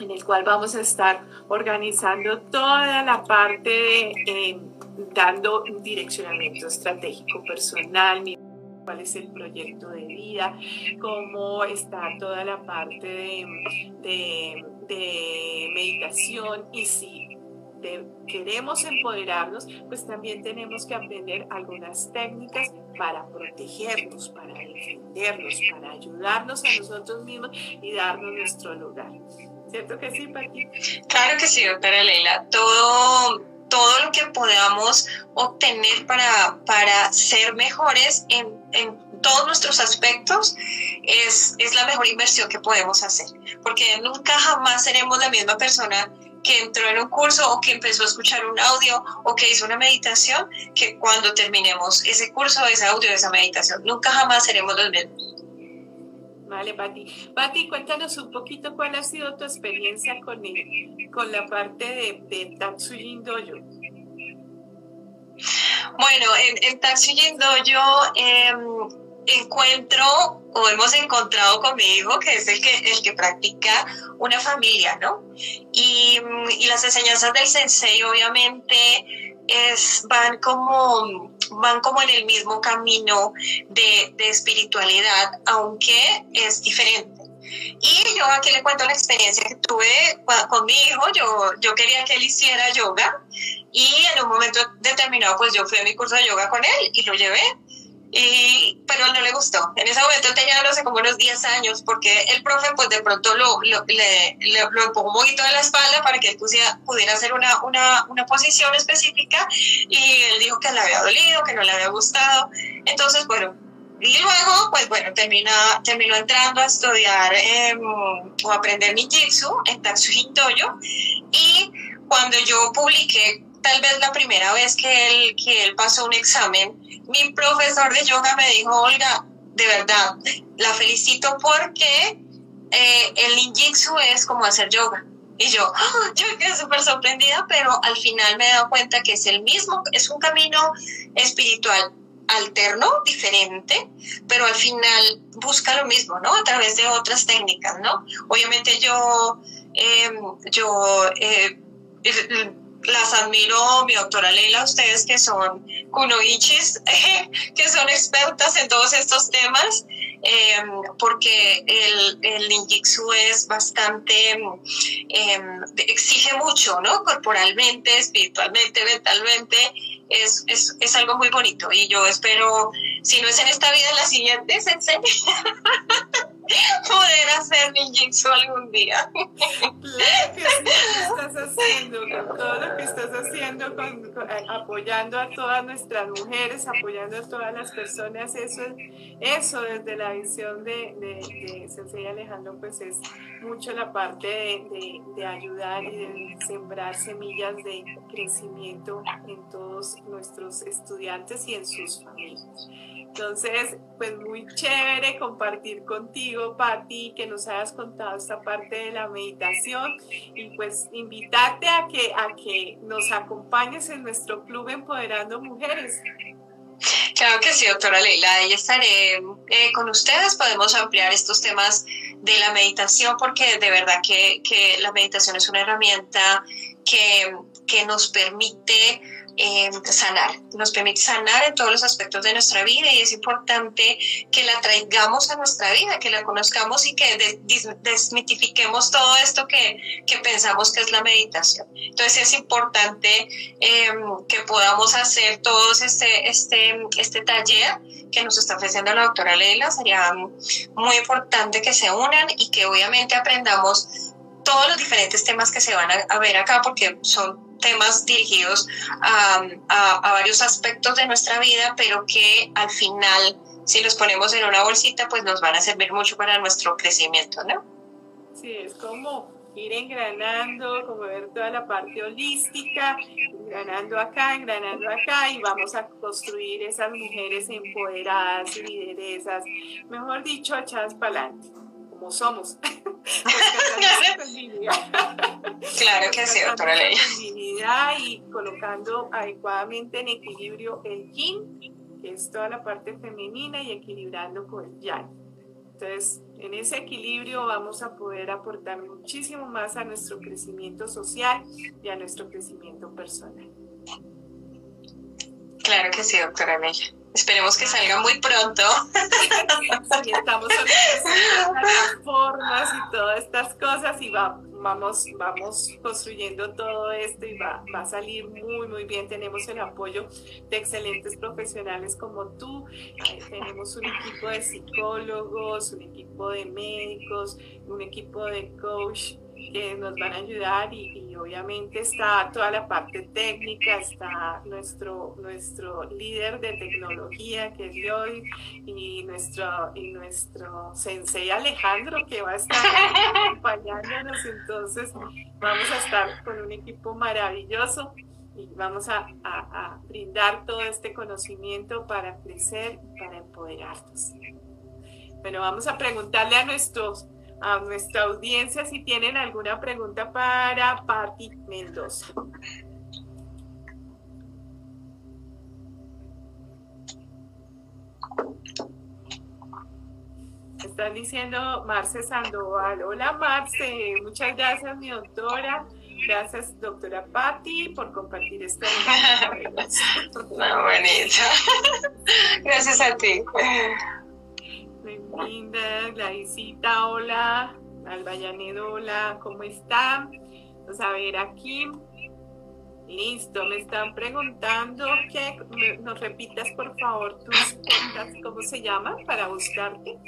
en el cual vamos a estar organizando toda la parte de eh, dando direccionamiento estratégico personal, cuál es el proyecto de vida, cómo está toda la parte de, de, meditación y si queremos empoderarnos, pues también tenemos que aprender algunas técnicas para protegernos, para defendernos, para ayudarnos a nosotros mismos y darnos nuestro lugar. ¿Cierto que sí, Pati? Claro que sí, doctora Leila. Todo, todo lo que podamos obtener para, para ser mejores en, en todos nuestros aspectos es, es la mejor inversión que podemos hacer, porque nunca jamás seremos la misma persona que entró en un curso o que empezó a escuchar un audio o que hizo una meditación, que cuando terminemos ese curso, ese audio, esa meditación, nunca jamás seremos los mismos. Vale, Pati. Pati, cuéntanos un poquito cuál ha sido tu experiencia con, el, con la parte de, de Tatsujin Dojo. Bueno, en, en Tatsujin Dojo em, encuentro o hemos encontrado con mi hijo, que es el que, el que practica una familia, ¿no? Y, y las enseñanzas del sensei obviamente es, van como van como en el mismo camino de, de espiritualidad, aunque es diferente. Y yo aquí le cuento la experiencia que tuve con mi hijo. Yo, yo quería que él hiciera yoga y en un momento determinado pues yo fui a mi curso de yoga con él y lo llevé y, pero no le gustó. En ese momento tenía, no sé, como unos 10 años, porque el profe, pues de pronto lo, lo, le, le, lo empujó un poquito de la espalda para que él pusiera, pudiera hacer una, una, una, posición específica y él dijo que le había dolido, que no le había gustado. Entonces, bueno, y luego, pues bueno, termina, terminó entrando a estudiar eh, o aprender mi jitsu en Tatsujin Dojo y cuando yo publiqué tal vez la primera vez que él, que él pasó un examen, mi profesor de yoga me dijo, Olga, de verdad, la felicito porque eh, el ninjitsu es como hacer yoga. Y yo, ¡ah! yo quedé súper sorprendida, pero al final me he dado cuenta que es el mismo, es un camino espiritual alterno, diferente, pero al final busca lo mismo, ¿no? A través de otras técnicas, ¿no? Obviamente yo, em, yo eh, las admiro, mi doctora Leila, ustedes que son kunoichis, que son expertas en todos estos temas, em, porque el, el ninjitsu es bastante, em, exige mucho, ¿no? Corporalmente, espiritualmente, mentalmente, es, es, es, algo muy bonito y yo espero, si no es en esta vida, en la siguiente, se enseñe. poder hacer ninjitsu algún día. Claro que sí, lo estás haciendo, todo lo que estás haciendo, con, eh, apoyando a todas nuestras mujeres, apoyando a todas las personas, eso, eso desde la visión de, de, de Sensei Alejandro, pues es mucho la parte de, de ayudar y de sembrar semillas de crecimiento en todos nuestros estudiantes y en sus familias. Entonces, pues muy chévere compartir contigo, Patti, que nos hayas contado esta parte de la meditación y pues invitarte a que, a que nos acompañes en nuestro club Empoderando Mujeres. Claro que sí, doctora Leila, ahí estaré eh, con ustedes, podemos ampliar estos temas de la meditación porque de verdad que, que la meditación es una herramienta que, que nos permite eh, sanar, nos permite sanar en todos los aspectos de nuestra vida y es importante que la traigamos a nuestra vida, que la conozcamos y que desmitifiquemos todo esto que, que, pensamos que es la meditación. Entonces es importante eh, que podamos hacer todos este, este, este taller que nos está ofreciendo la doctora Leila, sería muy importante que se unan y que obviamente aprendamos todos los diferentes temas que se van a, a ver acá porque son temas dirigidos a, a, varios aspectos de nuestra vida, pero que al final, si los ponemos en una bolsita, pues nos van a servir mucho para nuestro crecimiento, ¿no? Sí, es como ir engranando, como ver toda la parte holística, engranando acá, engranando acá, y vamos a construir esas mujeres empoderadas, lideresas, mejor dicho, echadas para adelante, como somos. claro que sí, doctora Leia. Y colocando adecuadamente en equilibrio el yin, que es toda la parte femenina, y equilibrando con el yang. Entonces, en ese equilibrio vamos a poder aportar muchísimo más a nuestro crecimiento social y a nuestro crecimiento personal. Claro que sí, doctora Leia. Esperemos que salga muy pronto. Sí, estamos plataformas y todas estas cosas y vamos, vamos construyendo todo esto y va, va, a salir muy, muy bien. Tenemos el apoyo de excelentes profesionales como tú. tenemos un equipo de psicólogos, un equipo de médicos, un equipo de coach que nos van a ayudar y, obviamente está toda la parte técnica, está nuestro, nuestro líder de tecnología que es Joy y nuestro, y nuestro sensei Alejandro que va a estar acompañándonos, entonces vamos a estar con un equipo maravilloso y vamos a, a, a brindar todo este conocimiento para crecer y para empoderarnos. Bueno, vamos a preguntarle a nuestros a nuestra audiencia si tienen alguna pregunta para Patti Mendoza. Están diciendo Marce Sandoval. Hola Marce, muchas gracias mi doctora. Gracias doctora Patti por compartir esta. no, bonito. gracias a ti. Linda, Gladysita, hola. Albayanedo, hola, ¿cómo están? Vamos a ver aquí. Listo, me están preguntando que nos repitas por favor tus podcast, ¿cómo se llama para buscarte?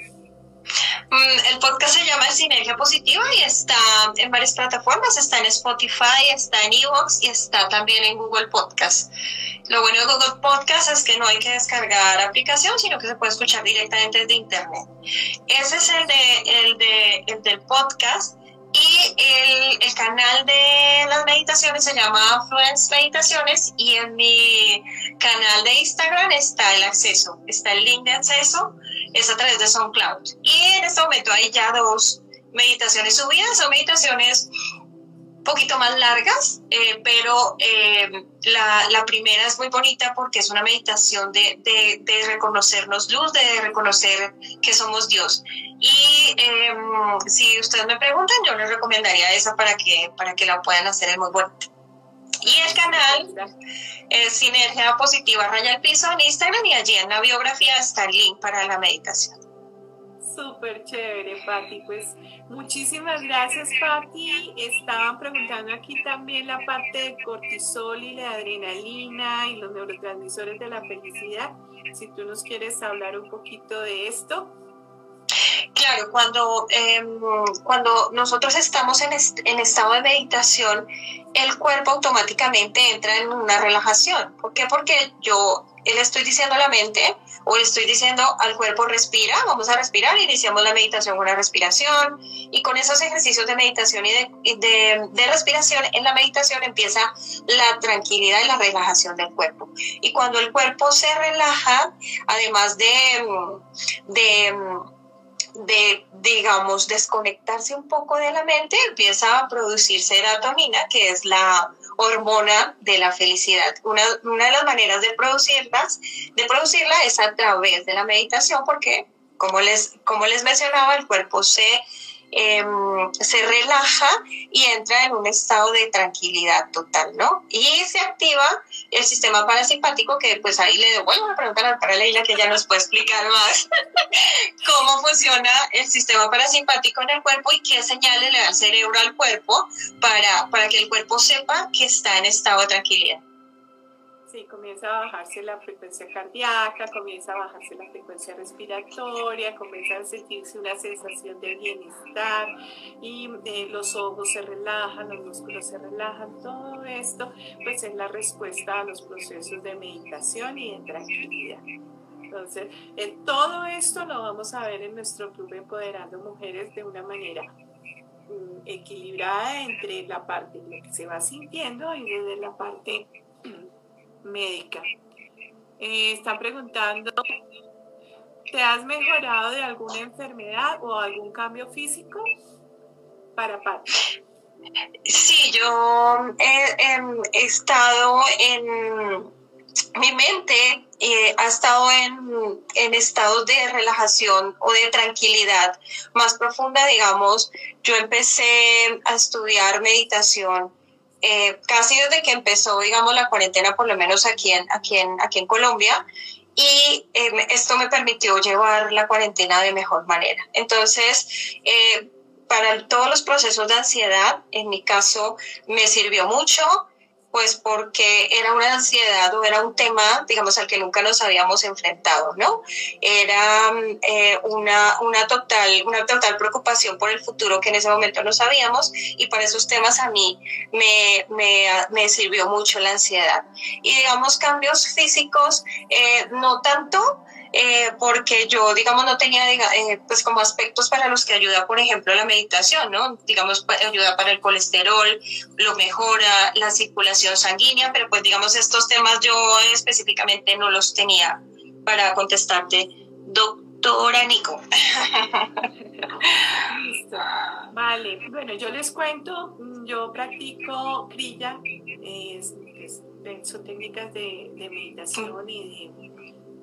Mm, el podcast se llama Sinergia Positiva y está en varias plataformas, está en Spotify, está en Evox y está también en Google Podcast. Lo bueno de Google Podcast es que no hay que descargar aplicación, sino que se puede escuchar directamente desde internet. Ese es el, de, el, de, el del podcast y el, el, canal de las meditaciones se llama Fluence Meditaciones y en mi canal de Instagram está el acceso, está el link de acceso, es a través de SoundCloud. Y en este momento hay ya dos meditaciones subidas, son meditaciones poquito más largas, eh, pero eh, la, la, primera es muy bonita porque es una meditación de, de, reconocernos luz, de reconocer que somos Dios. Y em, si ustedes me preguntan, yo les recomendaría esa para que, para que la puedan hacer, es muy bonita. Y el canal es Sinergia Positiva Raya al Piso en Instagram y allí en la biografía está el link para la meditación. Súper chévere, Patti. Pues muchísimas gracias, Patti. Estaban preguntando aquí también la parte de cortisol y la adrenalina y los neurotransmisores de la felicidad. Si tú nos quieres hablar un poquito de esto. Claro, cuando, em, cuando nosotros estamos en, en, estado de meditación, el cuerpo automáticamente entra en una relajación. ¿Por qué? Porque yo le estoy diciendo a la mente o le estoy diciendo al cuerpo respira, vamos a respirar, iniciamos la meditación con la respiración y con esos ejercicios de meditación y de, de, respiración, en la meditación empieza la tranquilidad y la relajación del cuerpo. Y cuando el cuerpo se relaja, además de, de de, digamos, desconectarse un poco de la mente, empieza a producir serotonina, que es la hormona de la felicidad. Una, una de las maneras de producirlas, de producirla es a través de la meditación, porque como les, como les mencionaba, el cuerpo se Em, se relaja y entra en un estado de tranquilidad total, ¿no? Y se activa el sistema parasimpático, que pues ahí le vuelvo a preguntar a Leila que ya nos puede explicar más cómo funciona el sistema parasimpático en el cuerpo y qué señales le da el cerebro al cuerpo para, para que el cuerpo sepa que está en estado de tranquilidad. Sí, comienza a bajarse la frecuencia cardíaca, comienza a bajarse la frecuencia respiratoria, comienza a sentirse una sensación de bienestar y eh, los ojos se relajan, los músculos se relajan, todo esto pues es la respuesta a los procesos de meditación y de tranquilidad. Entonces, eh, todo esto lo vamos a ver en nuestro club Empoderando Mujeres de una manera mm, equilibrada entre la parte de lo que se va sintiendo y desde la parte médica. Eh, están preguntando, ¿te has mejorado de alguna enfermedad o algún cambio físico para Pati? Sí, yo he, estado en mi mente eh, ha estado en, en, estados de relajación o de tranquilidad más profunda, digamos. Yo empecé a estudiar meditación eh, casi desde que empezó, digamos, la cuarentena, por lo menos aquí en, aquí en, aquí en Colombia, y eh, esto me permitió llevar la cuarentena de mejor manera. Entonces, eh, para todos los procesos de ansiedad, en mi caso, me sirvió mucho pues porque era una ansiedad o era un tema, digamos, al que nunca nos habíamos enfrentado, ¿no? Era eh, una, una, total, una total preocupación por el futuro que en ese momento no sabíamos y para esos temas a mí me, me, me sirvió mucho la ansiedad. Y digamos, cambios físicos, eh, no tanto, eh, porque yo, digamos, no tenía, eh, pues como aspectos para los que ayuda, por ejemplo, la meditación, ¿no? Digamos, ayuda para el colesterol, lo mejora, la circulación sanguínea, pero pues digamos, estos temas yo específicamente no los tenía para contestarte Doctora Nico. Vale, bueno, yo les cuento, mm, yo practico crilla, son técnicas de, meditación y de,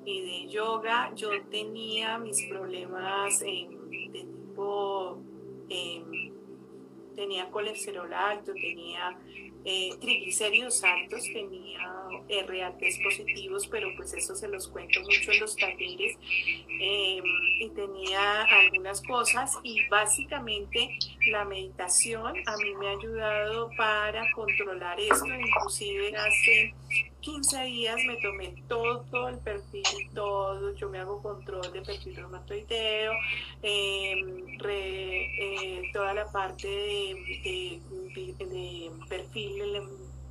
y de, yoga. Yo tenía mis problemas de tipo, em, tenía colesterol alto, tenía eh, triglicéridos altos, tenía RATs positivos, pero pues eso se los cuento mucho en los talleres, y tenía algunas cosas y básicamente la meditación a mí me ha ayudado para controlar esto, inclusive hace 15 días me tomé todo, el perfil, todo, yo me hago control de perfil reumatoideo, em, eh, toda la parte de, de, perfil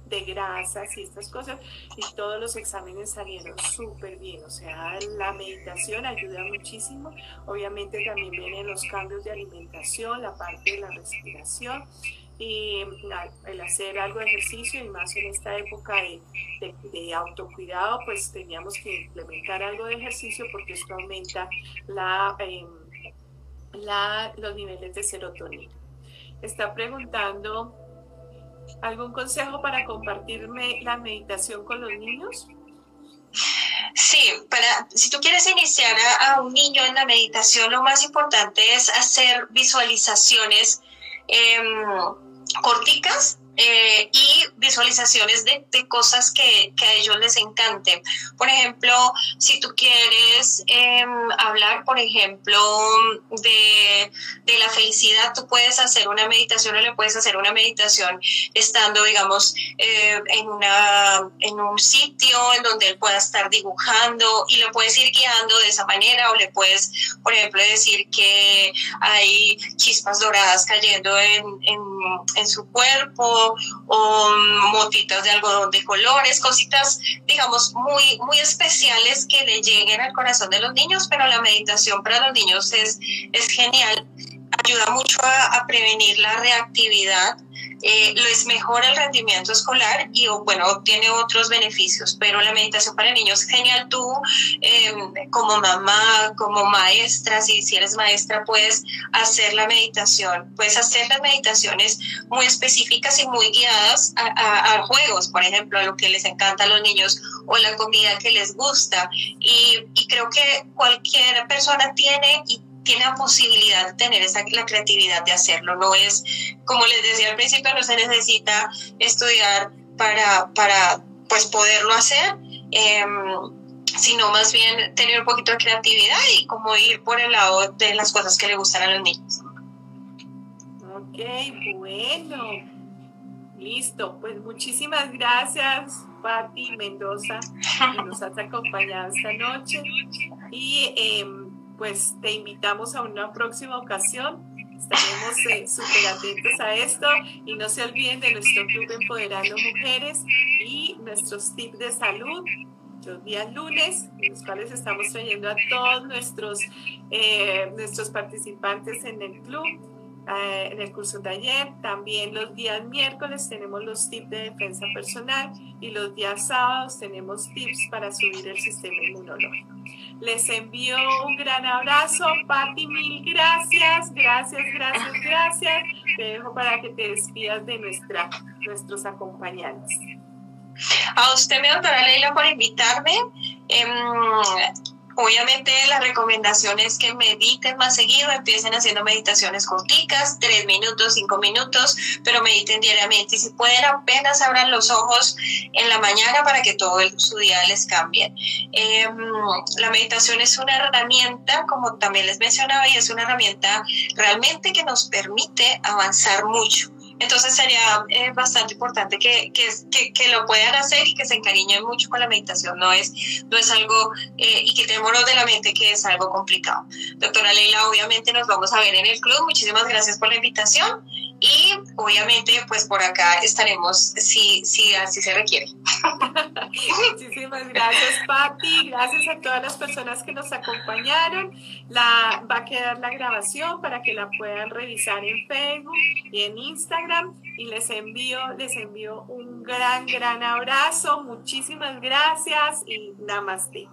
de grasas y estas cosas y todos los exámenes salieron súper bien, o sea, la meditación ayuda muchísimo, obviamente también vienen los cambios de alimentación, la parte de la respiración y el hacer algo de ejercicio y más en esta época de, de, autocuidado, pues teníamos que implementar algo de ejercicio porque esto aumenta la, em, la, los niveles de serotonina. Está preguntando algún consejo para compartirme la meditación con los niños. Sí, para, si tú quieres iniciar a, un niño en la meditación, lo más importante es hacer visualizaciones eh, corticas eh, y visualizaciones de, cosas que, a ellos les encanten. Por ejemplo, si tú quieres em, hablar, por ejemplo, de, la felicidad, tú puedes hacer una meditación o le puedes hacer una meditación estando, digamos, eh, en, una, en un sitio en donde él pueda estar dibujando y lo puedes ir guiando de esa manera o le puedes, por ejemplo, decir que hay chispas doradas cayendo en, en su cuerpo o motitas de algodón de colores, cositas, digamos, muy, muy especiales que le lleguen al corazón de los niños, pero la meditación para los niños es, es genial, ayuda mucho a, a prevenir la reactividad eh, les mejora el rendimiento escolar y bueno, obtiene otros beneficios, pero la meditación para niños genial. Tú em, como mamá, como maestra, si, si eres maestra, puedes hacer la meditación, puedes hacer las meditaciones muy específicas y muy guiadas a, juegos, por ejemplo, a lo que les encanta a los niños o la comida que les gusta. Y, y creo que cualquier persona tiene y tiene la posibilidad de tener esa, la creatividad de hacerlo. No es, como les decía al principio, no se necesita estudiar para, para pues, poderlo hacer, em, sino más bien tener un poquito de creatividad y como ir por el lado de las cosas que le gustan a los niños. Ok, bueno. Listo, pues muchísimas gracias, Patti Mendoza, que nos has acompañado esta noche. Y eh, pues te invitamos a una próxima ocasión. Estaremos eh, súper atentos a esto. Y no se olviden de nuestro club Empoderando Mujeres y nuestros tips de salud. Los días lunes, en los cuales estamos trayendo a todos nuestros, eh, nuestros participantes en el club eh, en el curso de ayer. También los días miércoles tenemos los tips de defensa personal y los días sábados tenemos tips para subir el sistema inmunológico. Les envío un gran abrazo. Patti, mil gracias, gracias, gracias, gracias. Te dejo para que te despidas de nuestra, nuestros acompañantes. A usted, mi doctora Leila, por invitarme. Em, Obviamente la recomendación es que mediten más seguido, empiecen haciendo meditaciones corticas, tres minutos, cinco minutos, pero mediten diariamente y si pueden apenas abran los ojos en la mañana para que todo su día les cambie. Em, la meditación es una herramienta, como también les mencionaba, y es una herramienta realmente que nos permite avanzar mucho. Entonces sería eh, bastante importante que, que, que, lo puedan hacer y que se encariñen mucho con la meditación. No es, no es algo, eh, y quitémonos de la mente que es algo complicado. Doctora Leila, obviamente nos vamos a ver en el club. Muchísimas gracias por la invitación y obviamente pues por acá estaremos si, si así se requiere. Muchísimas gracias Patti, gracias a todas las personas que nos acompañaron. La, va a quedar la grabación para que la puedan revisar en Facebook y en Instagram y les envío, les envío un gran, gran abrazo. Muchísimas gracias y namaste.